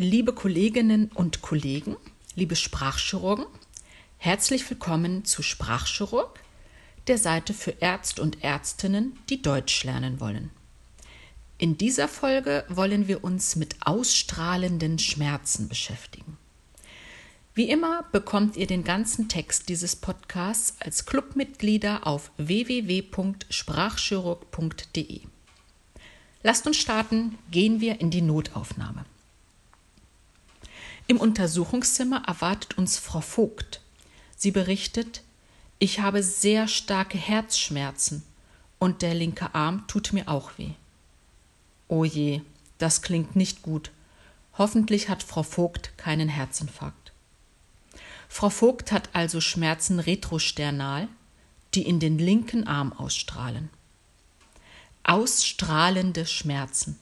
Liebe Kolleginnen und Kollegen, liebe Sprachchirurgen, herzlich willkommen zu Sprachchirurg, der Seite für Ärzt und Ärztinnen, die Deutsch lernen wollen. In dieser Folge wollen wir uns mit ausstrahlenden Schmerzen beschäftigen. Wie immer bekommt ihr den ganzen Text dieses Podcasts als Clubmitglieder auf www.sprachchirurg.de. Lasst uns starten, gehen wir in die Notaufnahme. Im Untersuchungszimmer erwartet uns Frau Vogt. Sie berichtet, ich habe sehr starke Herzschmerzen und der linke Arm tut mir auch weh. Oh je, das klingt nicht gut. Hoffentlich hat Frau Vogt keinen Herzinfarkt. Frau Vogt hat also Schmerzen retrosternal, die in den linken Arm ausstrahlen. Ausstrahlende Schmerzen.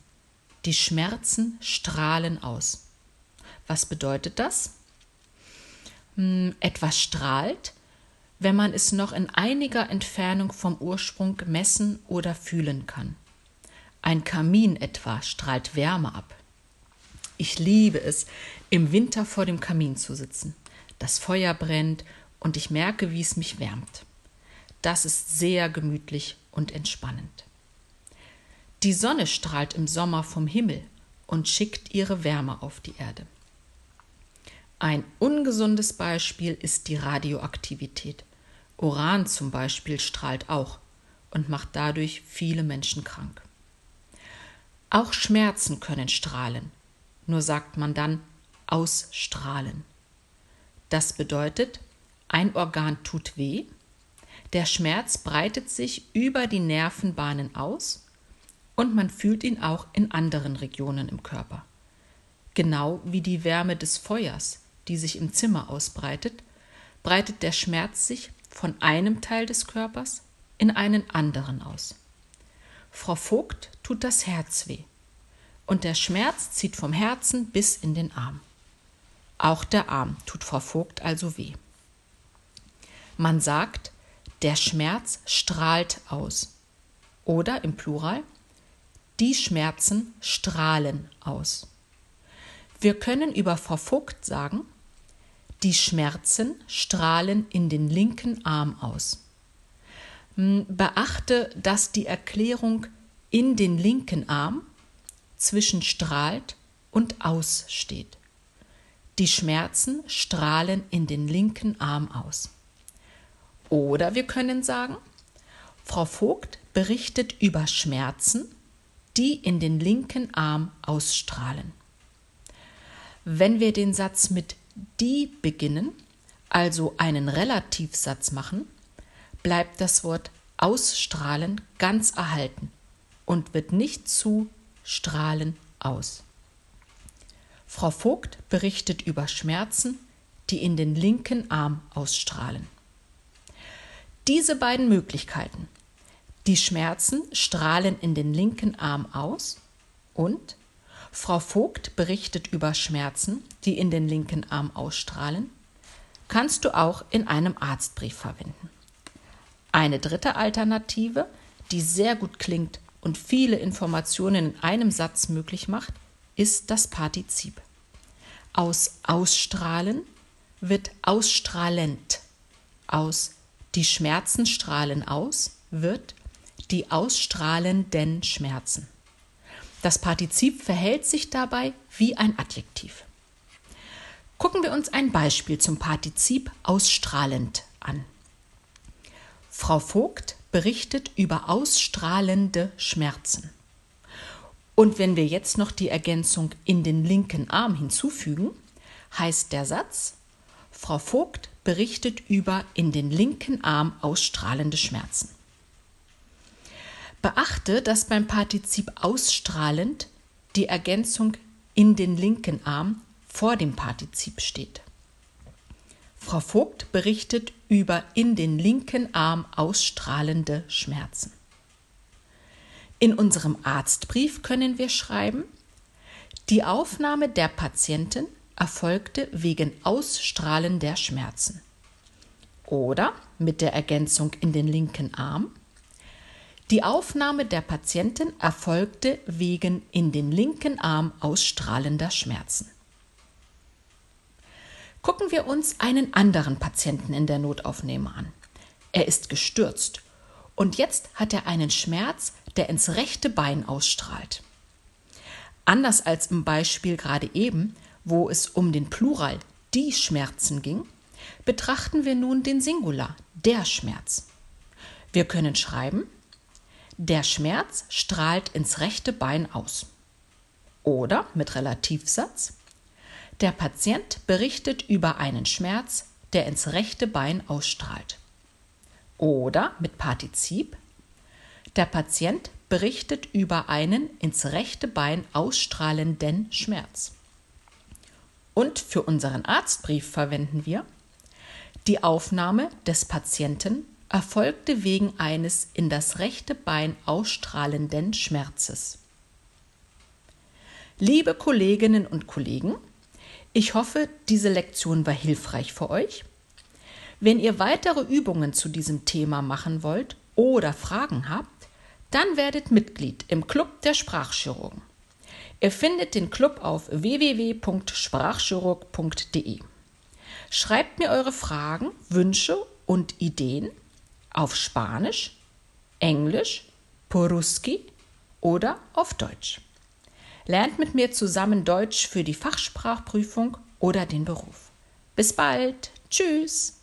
Die Schmerzen strahlen aus. Was bedeutet das? Hm, etwas strahlt, wenn man es noch in einiger Entfernung vom Ursprung messen oder fühlen kann. Ein Kamin etwa strahlt Wärme ab. Ich liebe es, im Winter vor dem Kamin zu sitzen. Das Feuer brennt und ich merke, wie es mich wärmt. Das ist sehr gemütlich und entspannend. Die Sonne strahlt im Sommer vom Himmel und schickt ihre Wärme auf die Erde. Ein ungesundes Beispiel ist die Radioaktivität. Uran zum Beispiel strahlt auch und macht dadurch viele Menschen krank. Auch Schmerzen können strahlen, nur sagt man dann ausstrahlen. Das bedeutet, ein Organ tut weh, der Schmerz breitet sich über die Nervenbahnen aus und man fühlt ihn auch in anderen Regionen im Körper. Genau wie die Wärme des Feuers, die sich im Zimmer ausbreitet, breitet der Schmerz sich von einem Teil des Körpers in einen anderen aus. Frau Vogt tut das Herz weh und der Schmerz zieht vom Herzen bis in den Arm. Auch der Arm tut Frau Vogt also weh. Man sagt, der Schmerz strahlt aus. Oder im Plural, die Schmerzen strahlen aus. Wir können über Frau Vogt sagen, die Schmerzen strahlen in den linken Arm aus. Hm, beachte, dass die Erklärung in den linken Arm zwischen strahlt und aus steht. Die Schmerzen strahlen in den linken Arm aus. Oder wir können sagen, Frau Vogt berichtet über Schmerzen, die in den linken Arm ausstrahlen. Wenn wir den Satz mit die beginnen, also einen Relativsatz machen, bleibt das Wort ausstrahlen ganz erhalten und wird nicht zu strahlen aus. Frau Vogt berichtet über Schmerzen, die in den linken Arm ausstrahlen. Diese beiden Möglichkeiten, die Schmerzen strahlen in den linken Arm aus und Frau Vogt berichtet über Schmerzen, die in den linken Arm ausstrahlen, kannst du auch in einem Arztbrief verwenden. Eine dritte Alternative, die sehr gut klingt und viele Informationen in einem Satz möglich macht, ist das Partizip. Aus ausstrahlen wird ausstrahlend. Aus die Schmerzen strahlen aus wird die ausstrahlenden Schmerzen. Das Partizip verhält sich dabei wie ein Adjektiv. Gucken wir uns ein Beispiel zum Partizip ausstrahlend an. Frau Vogt berichtet über ausstrahlende Schmerzen. Und wenn wir jetzt noch die Ergänzung in den linken Arm hinzufügen, heißt der Satz, Frau Vogt berichtet über in den linken Arm ausstrahlende Schmerzen. Beachte, dass beim Partizip ausstrahlend die Ergänzung in den linken Arm vor dem Partizip steht. Frau Vogt berichtet über in den linken Arm ausstrahlende Schmerzen. In unserem Arztbrief können wir schreiben, die Aufnahme der Patientin erfolgte wegen Ausstrahlen der Schmerzen. Oder mit der Ergänzung in den linken Arm, die Aufnahme der Patientin erfolgte wegen in den linken Arm ausstrahlender Schmerzen. Gucken wir uns einen anderen Patienten in der Notaufnahme an. Er ist gestürzt und jetzt hat er einen Schmerz, der ins rechte Bein ausstrahlt. Anders als im Beispiel gerade eben, wo es um den Plural die Schmerzen ging, betrachten wir nun den Singular, der Schmerz. Wir können schreiben, der Schmerz strahlt ins rechte Bein aus. Oder mit Relativsatz, der Patient berichtet über einen Schmerz, der ins rechte Bein ausstrahlt. Oder mit Partizip, der Patient berichtet über einen ins rechte Bein ausstrahlenden Schmerz. Und für unseren Arztbrief verwenden wir die Aufnahme des Patienten erfolgte wegen eines in das rechte Bein ausstrahlenden Schmerzes. Liebe Kolleginnen und Kollegen, ich hoffe, diese Lektion war hilfreich für euch. Wenn ihr weitere Übungen zu diesem Thema machen wollt oder Fragen habt, dann werdet Mitglied im Club der Sprachchirurgen. Ihr findet den Club auf www.sprachchirurg.de. Schreibt mir eure Fragen, Wünsche und Ideen auf Spanisch, Englisch, Poruski oder auf Deutsch. Lernt mit mir zusammen Deutsch für die Fachsprachprüfung oder den Beruf. Bis bald. Tschüss.